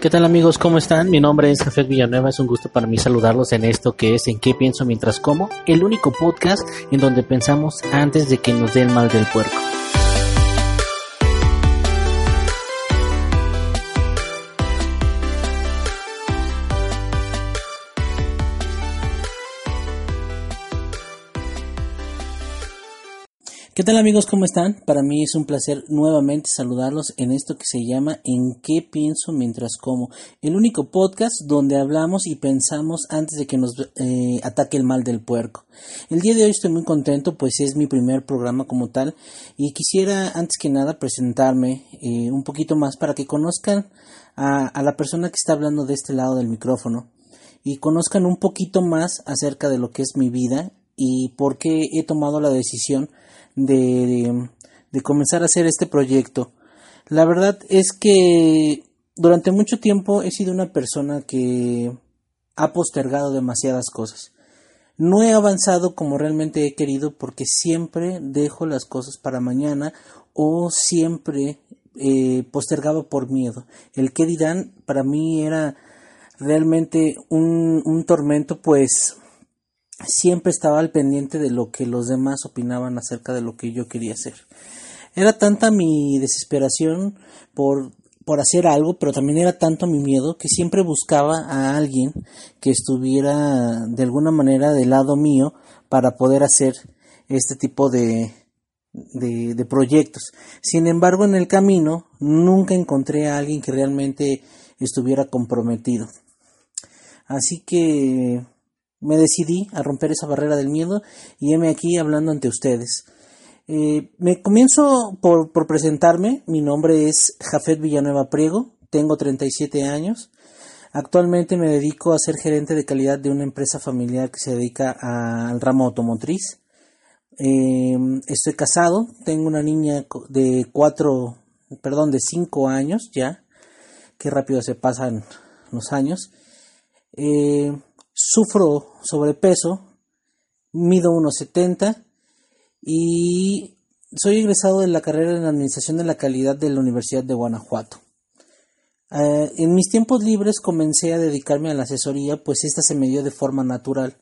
¿Qué tal amigos? ¿Cómo están? Mi nombre es Jafet Villanueva. Es un gusto para mí saludarlos en esto que es En qué pienso mientras como, el único podcast en donde pensamos antes de que nos dé el mal del puerco. Tal amigos? ¿Cómo están? Para mí es un placer nuevamente saludarlos en esto que se llama En qué pienso mientras como, el único podcast donde hablamos y pensamos antes de que nos eh, ataque el mal del puerco. El día de hoy estoy muy contento pues es mi primer programa como tal y quisiera antes que nada presentarme eh, un poquito más para que conozcan a, a la persona que está hablando de este lado del micrófono y conozcan un poquito más acerca de lo que es mi vida y por qué he tomado la decisión de, de, comenzar a hacer este proyecto. La verdad es que durante mucho tiempo he sido una persona que ha postergado demasiadas cosas. No he avanzado como realmente he querido porque siempre dejo las cosas para mañana o siempre eh, postergaba por miedo. El que dirán para mí era realmente un, un tormento pues siempre estaba al pendiente de lo que los demás opinaban acerca de lo que yo quería hacer. Era tanta mi desesperación por, por hacer algo, pero también era tanto mi miedo que siempre buscaba a alguien que estuviera de alguna manera del lado mío para poder hacer este tipo de, de, de proyectos. Sin embargo, en el camino nunca encontré a alguien que realmente estuviera comprometido. Así que me decidí a romper esa barrera del miedo y heme aquí hablando ante ustedes. Eh, me comienzo por, presentarme. Mi nombre es Jafet Villanueva Priego, tengo 37 años. Actualmente me dedico a ser gerente de calidad de una empresa familiar que se dedica al ramo automotriz. Eh, estoy casado, tengo una niña de cuatro, perdón, de cinco años ya. Qué rápido se pasan los años. Eh, sufro sobrepeso, mido 1,70 y soy egresado de la carrera en Administración de la Calidad de la Universidad de Guanajuato. Eh, en mis tiempos libres comencé a dedicarme a la asesoría, pues esta se me dio de forma natural.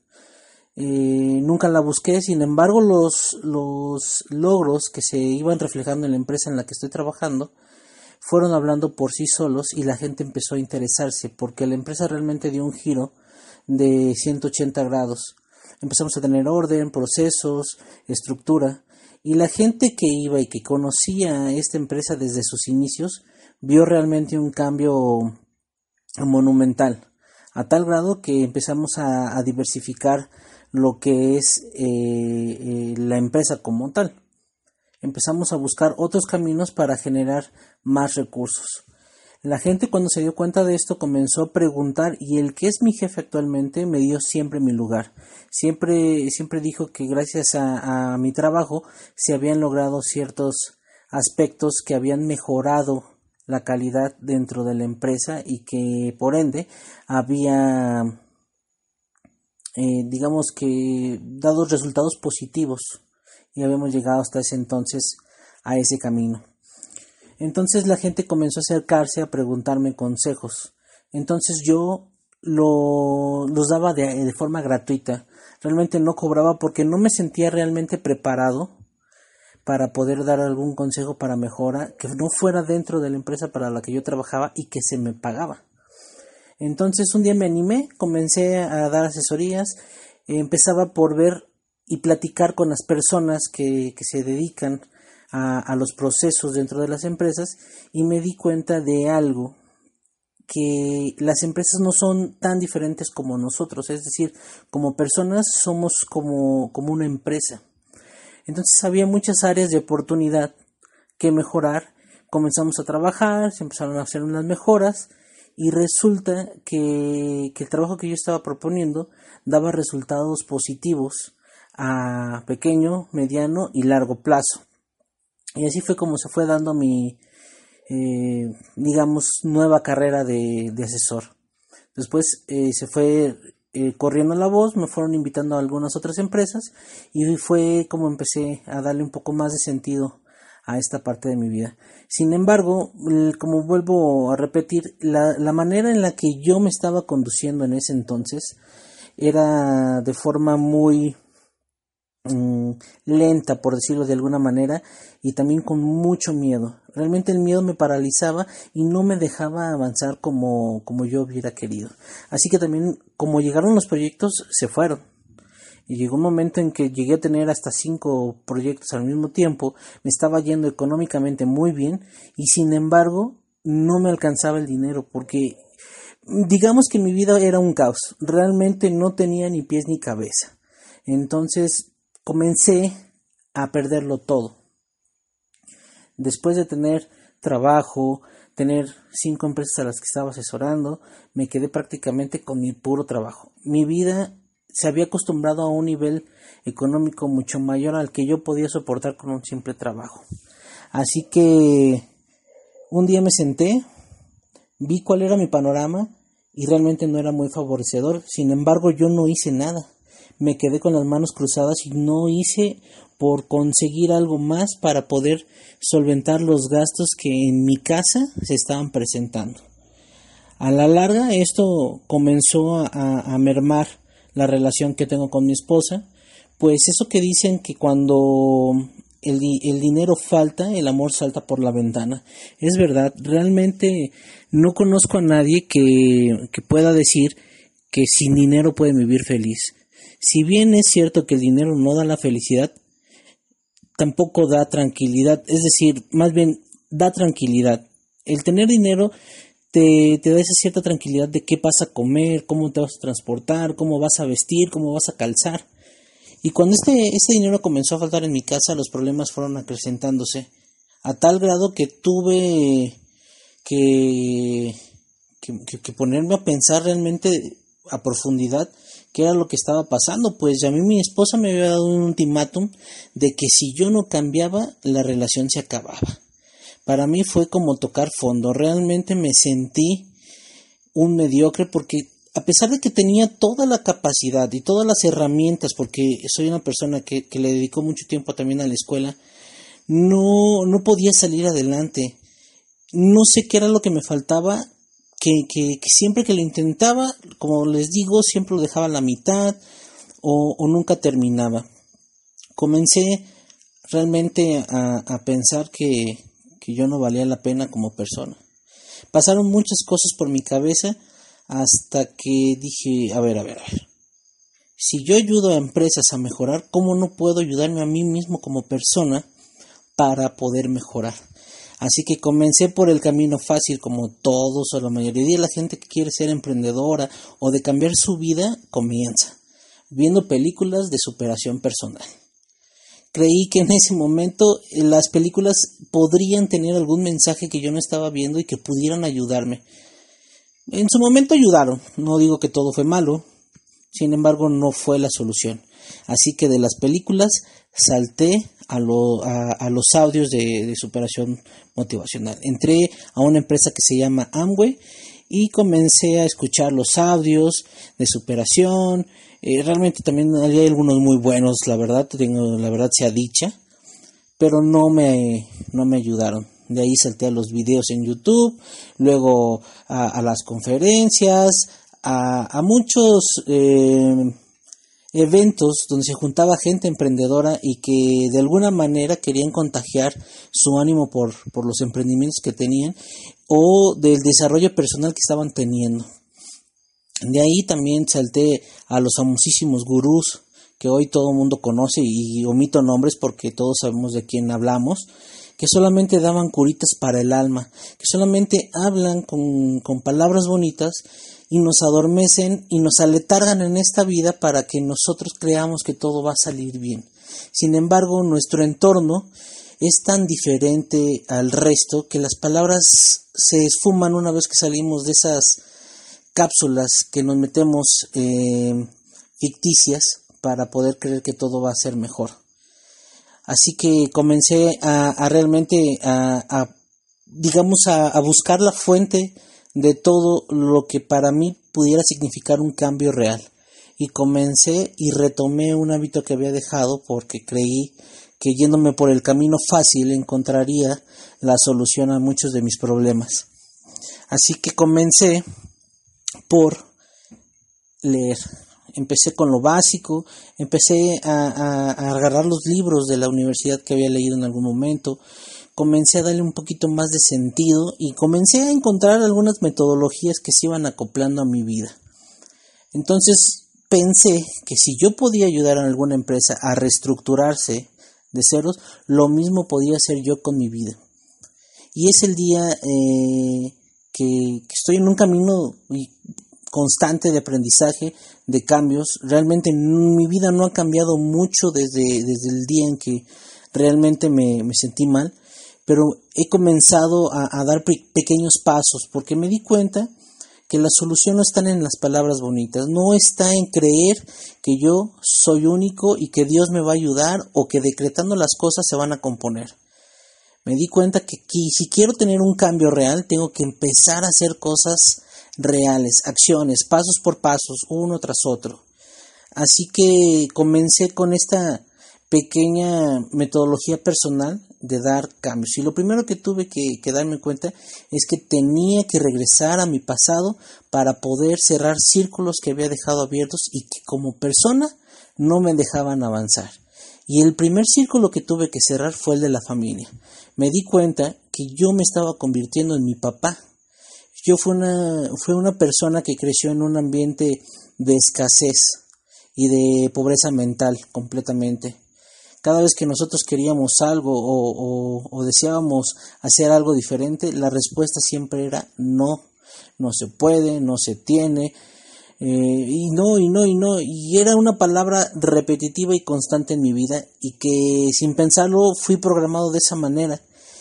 Eh, nunca la busqué, sin embargo los, los logros que se iban reflejando en la empresa en la que estoy trabajando fueron hablando por sí solos y la gente empezó a interesarse porque la empresa realmente dio un giro de 180 grados. Empezamos a tener orden, procesos, estructura, y la gente que iba y que conocía esta empresa desde sus inicios vio realmente un cambio monumental, a tal grado que empezamos a, diversificar lo que es eh, eh, la empresa como tal. Empezamos a buscar otros caminos para generar más recursos. La gente cuando se dio cuenta de esto comenzó a preguntar y el que es mi jefe actualmente me dio siempre mi lugar. Siempre, siempre dijo que gracias a, mi trabajo se habían logrado ciertos aspectos que habían mejorado la calidad dentro de la empresa y que por ende había eh, digamos que dado resultados positivos y habíamos llegado hasta ese entonces a ese camino. Entonces la gente comenzó a acercarse a preguntarme consejos. Entonces yo lo, los daba de, forma gratuita. Realmente no cobraba porque no me sentía realmente preparado para poder dar algún consejo para mejora que no fuera dentro de la empresa para la que yo trabajaba y que se me pagaba. Entonces un día me animé, comencé a dar asesorías, empezaba por ver y platicar con las personas que se dedican a, los procesos dentro de las empresas y me di cuenta de algo que las empresas no son tan diferentes como nosotros, es decir, como personas somos como, como una empresa. Entonces había muchas áreas de oportunidad que mejorar, comenzamos a trabajar, se empezaron a hacer unas mejoras y resulta que, que el trabajo que yo estaba proponiendo daba resultados positivos a pequeño, mediano y largo plazo. Y así fue como se fue dando mi, eh, digamos, nueva carrera de, asesor. Después eh, se fue eh, corriendo la voz, me fueron invitando a algunas otras empresas y fue como empecé a darle un poco más de sentido a esta parte de mi vida. Sin embargo, como vuelvo a repetir, la, la manera en la que yo me estaba conduciendo en ese entonces era de forma muy lenta, por decirlo de alguna manera, y también con mucho miedo. Realmente el miedo me paralizaba y no me dejaba avanzar como, como yo hubiera querido. Así que también, como llegaron los proyectos, se fueron y llegó un momento en que llegué a tener hasta cinco proyectos al mismo tiempo, me estaba yendo económicamente muy bien y sin embargo no me alcanzaba el dinero porque digamos que mi vida era un caos, realmente no tenía ni pies ni cabeza. Entonces comencé a perderlo todo. Después de tener trabajo, tener cinco empresas a las que estaba asesorando, me quedé prácticamente con mi puro trabajo. Mi vida se había acostumbrado a un nivel económico mucho mayor al que yo podía soportar con un simple trabajo. Así que un día me senté, vi cuál era mi panorama y realmente no era muy favorecedor. Sin embargo, yo no hice nada. Me quedé con las manos cruzadas y no hice por conseguir algo más para poder solventar los gastos que en mi casa se estaban presentando. A la larga esto comenzó a, mermar la relación que tengo con mi esposa, pues eso que dicen que cuando el, el, dinero falta, el amor salta por la ventana. Es verdad, realmente no conozco a nadie que, que pueda decir que sin dinero puede vivir feliz. Si bien es cierto que el dinero no da la felicidad, tampoco da tranquilidad, es decir, más bien da tranquilidad. El tener dinero te, da esa cierta tranquilidad de qué vas a comer, cómo te vas a transportar, cómo vas a vestir, cómo vas a calzar. Y cuando este, este dinero comenzó a faltar en mi casa, los problemas fueron acrecentándose, a tal grado que tuve que, que, ponerme a pensar realmente a profundidad qué era lo que estaba pasando, pues a mí mi esposa me había dado un ultimátum de que si yo no cambiaba, la relación se acababa para mí fue como tocar fondo. Realmente me sentí un mediocre porque a pesar de que tenía toda la capacidad y todas las herramientas, porque soy una persona que, le dedicó mucho tiempo también a la escuela, no, no podía salir adelante. No sé qué era lo que me faltaba, que, siempre que lo intentaba, como les digo, siempre lo dejaba a la mitad o, nunca terminaba. Comencé realmente a, a pensar que, que yo no valía la pena como persona. Pasaron muchas cosas por mi cabeza hasta que dije, a ver, a ver, a ver. Si yo ayudo a empresas a mejorar, ¿cómo no puedo ayudarme a mí mismo como persona para poder mejorar? Así que comencé por el camino fácil, como todos o la mayoría de la gente que quiere ser emprendedora o de cambiar su vida, comienza viendo películas de superación personal creí que en ese momento eh, las películas podrían tener algún mensaje que yo no estaba viendo y que pudieran ayudarme. En su momento ayudaron, no digo que todo fue malo, sin embargo no fue la solución. Así que de las películas salté a, los audios de, de, superación motivacional. Entré a una empresa que se llama Amway y comencé a escuchar los audios de superación, eh, realmente también hay algunos muy buenos, la verdad, tengo la verdad sea dicha, pero no me, no me ayudaron. De ahí salté a los videos en YouTube, luego a, las conferencias, a, muchos eh, eventos donde se juntaba gente emprendedora y que de alguna manera querían contagiar su ánimo por, por los emprendimientos que tenían o del desarrollo personal que estaban teniendo. De ahí también salté a los famosísimos gurús que hoy todo el mundo conoce y omito nombres porque todos sabemos de quién hablamos, que solamente daban curitas para el alma, que solamente hablan con, con palabras bonitas y nos adormecen y nos aletargan en esta vida para que nosotros creamos que todo va a salir bien. Sin embargo, nuestro entorno es tan diferente al resto que las palabras se esfuman una vez que salimos de esas cápsulas que nos metemos eh, ficticias para poder creer que todo va a ser mejor. Así que comencé a, realmente a, digamos a, buscar la fuente de todo lo que para mí pudiera significar un cambio real. Y comencé y retomé un hábito que había dejado porque creí que yéndome por el camino fácil encontraría la solución a muchos de mis problemas. Así que comencé por leer. Empecé con lo básico, empecé a, agarrar los libros de la universidad que había leído en algún momento, comencé a darle un poquito más de sentido y comencé a encontrar algunas metodologías que se iban acoplando a mi vida. Entonces pensé que si yo podía ayudar a alguna empresa a reestructurarse de ceros, lo mismo podía hacer yo con mi vida. Y es el día eh, que, estoy en un camino constante de aprendizaje, de cambios. Realmente mi vida no ha cambiado mucho desde, desde el día en que realmente me, sentí mal, pero he comenzado a, dar pequeños pasos porque me di cuenta que la solución no está en las palabras bonitas, no está en creer que yo soy único y que Dios me va a ayudar o que decretando las cosas se van a componer. Me di cuenta que si quiero tener un cambio real, tengo que empezar a hacer cosas reales, acciones, pasos por pasos, uno tras otro. Así que comencé con esta pequeña metodología personal de dar cambios. Y lo primero que tuve que, darme cuenta es que tenía que regresar a mi pasado para poder cerrar círculos que había dejado abiertos y que como persona no me dejaban avanzar. Y el primer círculo que tuve que cerrar fue el de la familia. Me di cuenta que yo me estaba convirtiendo en mi papá. Yo una, fui una persona que creció en un ambiente de escasez y de pobreza mental completamente cada vez que nosotros queríamos algo o, deseábamos hacer algo diferente, la respuesta siempre era no, no se puede, no se tiene, eh, y no, y no, y no, y era una palabra repetitiva y constante en mi vida y que sin pensarlo fui programado de esa manera.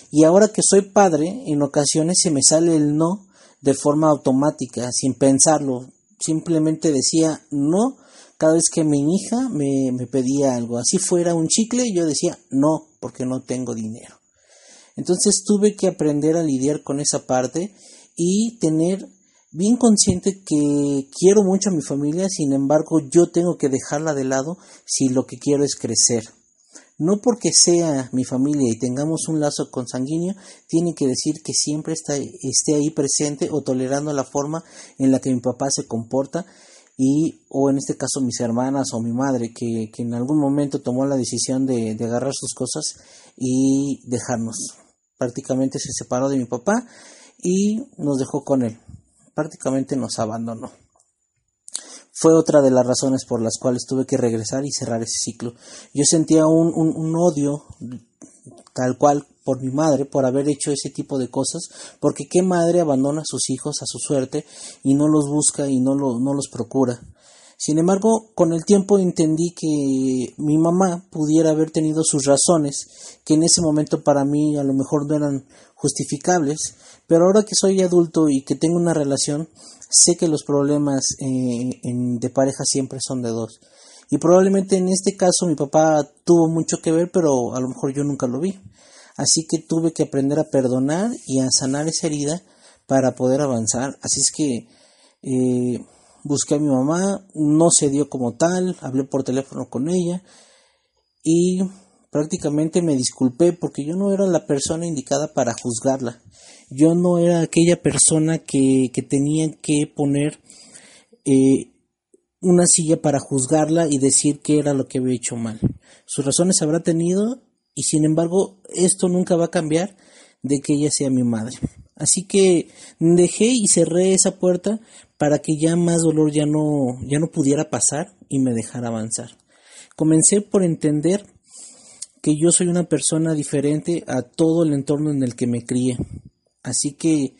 Y ahora que soy padre, en ocasiones se me sale el no de forma automática, sin pensarlo. Simplemente decía no cada vez que mi hija me, pedía algo, así fuera un chicle, yo decía no, porque no tengo dinero. Entonces tuve que aprender a lidiar con esa parte y tener bien consciente que quiero mucho a mi familia, sin embargo yo tengo que dejarla de lado si lo que quiero es crecer. No porque sea mi familia y tengamos un lazo consanguíneo, tiene que decir que siempre está, esté ahí presente o tolerando la forma en la que mi papá se comporta y o en este caso mis hermanas o mi madre que, en algún momento tomó la decisión de, de, agarrar sus cosas y dejarnos. Prácticamente se separó de mi papá y nos dejó con él. Prácticamente nos abandonó. Fue otra de las razones por las cuales tuve que regresar y cerrar ese ciclo. Yo sentía un, un, un odio tal cual por mi madre por haber hecho ese tipo de cosas, porque qué madre abandona a sus hijos a su suerte y no los busca y no, no los procura. Sin embargo, con el tiempo entendí que mi mamá pudiera haber tenido sus razones, que en ese momento para mí a lo mejor no eran justificables, pero ahora que soy adulto y que tengo una relación, sé que los problemas eh, de pareja siempre son de dos. Y probablemente en este caso mi papá tuvo mucho que ver, pero a lo mejor yo nunca lo vi. Así que tuve que aprender a perdonar y a sanar esa herida para poder avanzar. Así es que eh, busqué a mi mamá, no se dio como tal, hablé por teléfono con ella y prácticamente me disculpé porque yo no era la persona indicada para juzgarla. Yo no era aquella persona que, que tenía que poner eh, una silla para juzgarla y decir qué era lo que había hecho mal. Sus razones habrá tenido y sin embargo esto nunca va a cambiar de que ella sea mi madre. Así que dejé y cerré esa puerta para que ya más dolor ya no, ya no pudiera pasar y me dejara avanzar. Comencé por entender que yo soy una persona diferente a todo el entorno en el que me crié. Así que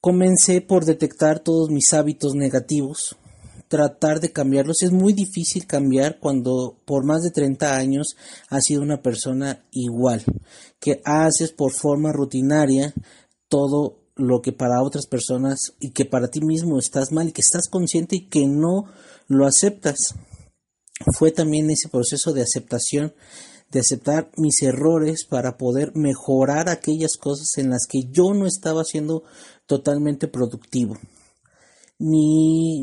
comencé por detectar todos mis hábitos negativos, tratar de cambiarlos. Es muy difícil cambiar cuando por más de 30 años has sido una persona igual, que haces por forma rutinaria todo lo que para otras personas y que para ti mismo estás mal y que estás consciente y que no lo aceptas. Fue también ese proceso de aceptación, de aceptar mis errores para poder mejorar aquellas cosas en las que yo no estaba siendo totalmente productivo ni,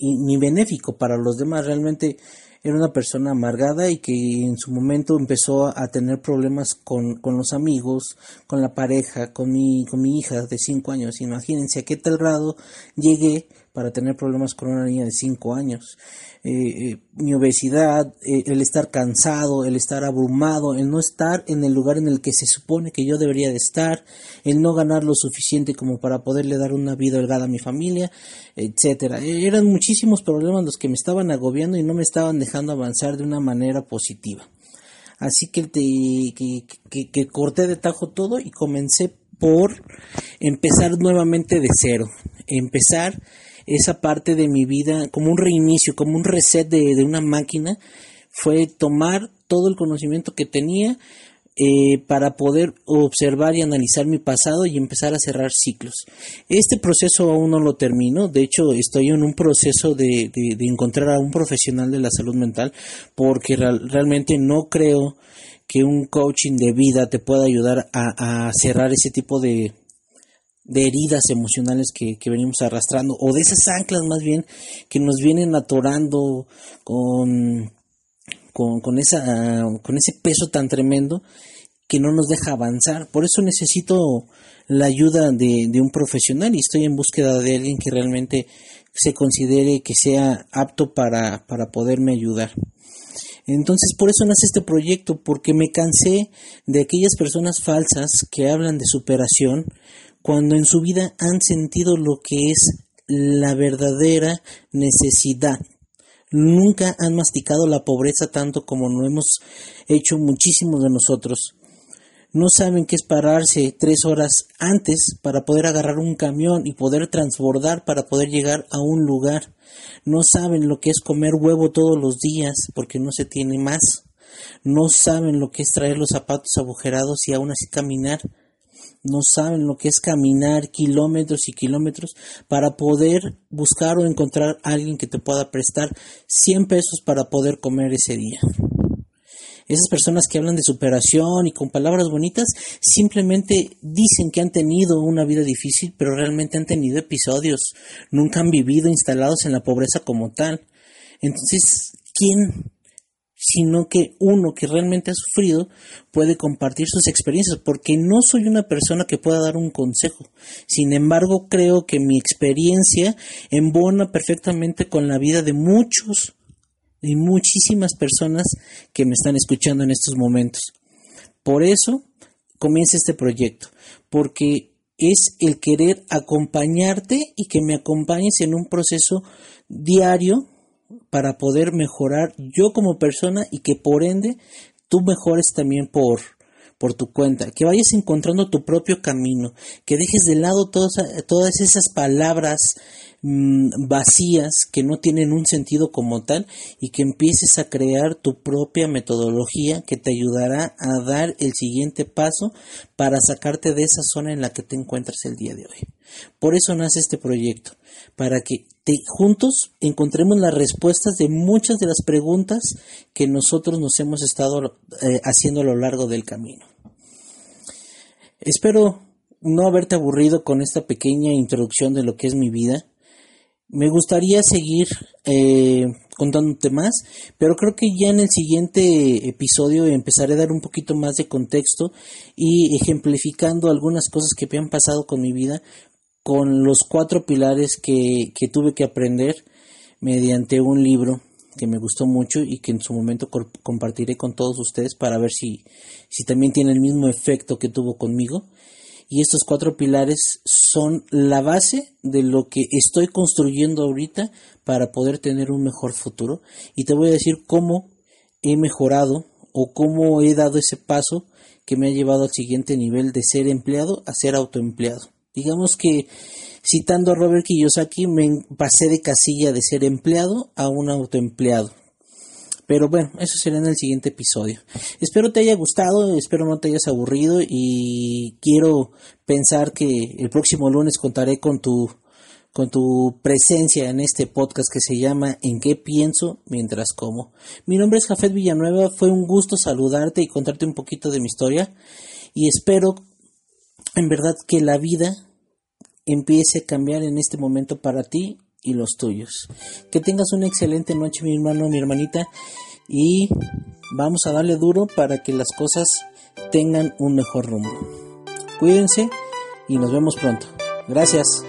ni benéfico para los demás. Realmente era una persona amargada y que en su momento empezó a tener problemas con, con los amigos, con la pareja, con mi, con mi hija de 5 años. Imagínense a qué tal grado llegué para tener problemas con una niña de 5 años. Eh, eh, mi obesidad, eh, el estar cansado, el estar abrumado, el no estar en el lugar en el que se supone que yo debería de estar, el no ganar lo suficiente como para poderle dar una vida holgada a mi familia, etcétera. Eran muchísimos problemas los que me estaban agobiando y no me estaban dejando avanzar de una manera positiva. Así que, que, que, corté de tajo todo y comencé por empezar nuevamente de cero. Empezar esa parte de mi vida como un reinicio, como un reset de, de una máquina. Fue tomar todo el conocimiento que tenía, eh, para poder observar y analizar mi pasado y empezar a cerrar ciclos. Este proceso aún no lo termino, de hecho estoy en un proceso de, encontrar a un profesional de la salud mental porque realmente no creo que un coaching de vida te pueda ayudar a, cerrar ese tipo de, heridas emocionales que, venimos arrastrando o de esas anclas más bien que nos vienen atorando con con, con, esa, con ese peso tan tremendo que no nos deja avanzar. Por eso necesito la ayuda de, de, un profesional y estoy en búsqueda de alguien que realmente se considere que sea apto para, para poderme ayudar. Entonces por eso nace este proyecto, porque me cansé de aquellas personas falsas que hablan de superación cuando en su vida han sentido lo que es la verdadera necesidad nunca han masticado la pobreza tanto como lo hemos hecho muchísimos de nosotros. No saben qué es pararse tres horas antes para poder agarrar un camión y poder transbordar para poder llegar a un lugar. No saben lo que es comer huevo todos los días porque no se tiene más. No saben lo que es traer los zapatos agujerados y aún así caminar no saben lo que es caminar kilómetros y kilómetros para poder buscar o encontrar a alguien que te pueda prestar 100 pesos para poder comer ese día. Esas personas que hablan de superación y con palabras bonitas simplemente dicen que han tenido una vida difícil, pero realmente han tenido episodios, nunca han vivido instalados en la pobreza como tal. Entonces, ¿quién sino que uno que realmente ha sufrido puede compartir sus experiencias, porque no soy una persona que pueda dar un consejo. Sin embargo, creo que mi experiencia embona perfectamente con la vida de muchos y muchísimas personas que me están escuchando en estos momentos. Por eso comienza este proyecto, porque es el querer acompañarte y que me acompañes en un proceso diario para poder mejorar yo como persona y que por ende tú mejores también por, por tu cuenta, que vayas encontrando tu propio camino, que dejes de lado todas, todas esas palabras mm, vacías que no tienen un sentido como tal y que empieces a crear tu propia metodología que te ayudará a dar el siguiente paso para sacarte de esa zona en la que te encuentras el día de hoy. Por eso nace este proyecto, para que juntos encontremos las respuestas de muchas de las preguntas que nosotros nos hemos estado eh, haciendo a lo largo del camino. Espero no haberte aburrido con esta pequeña introducción de lo que es mi vida. Me gustaría seguir eh, contándote más, pero creo que ya en el siguiente episodio empezaré a dar un poquito más de contexto y ejemplificando algunas cosas que me han pasado con mi vida con los cuatro pilares que, que tuve que aprender mediante un libro que me gustó mucho y que en su momento compartiré con todos ustedes para ver si, si también tiene el mismo efecto que tuvo conmigo. Y estos cuatro pilares son la base de lo que estoy construyendo ahorita para poder tener un mejor futuro. Y te voy a decir cómo he mejorado o cómo he dado ese paso que me ha llevado al siguiente nivel de ser empleado a ser autoempleado. Digamos que, citando a Robert Kiyosaki, me pasé de casilla de ser empleado a un autoempleado. Pero bueno, eso será en el siguiente episodio. Espero te haya gustado, espero no te hayas aburrido y quiero pensar que el próximo lunes contaré con tu con tu presencia en este podcast que se llama ¿En qué pienso mientras como? Mi nombre es Jafet Villanueva, fue un gusto saludarte y contarte un poquito de mi historia y espero en verdad que la vida empiece a cambiar en este momento para ti y los tuyos. Que tengas una excelente noche, mi hermano, mi hermanita, y vamos a darle duro para que las cosas tengan un mejor rumbo. Cuídense y nos vemos pronto. Gracias.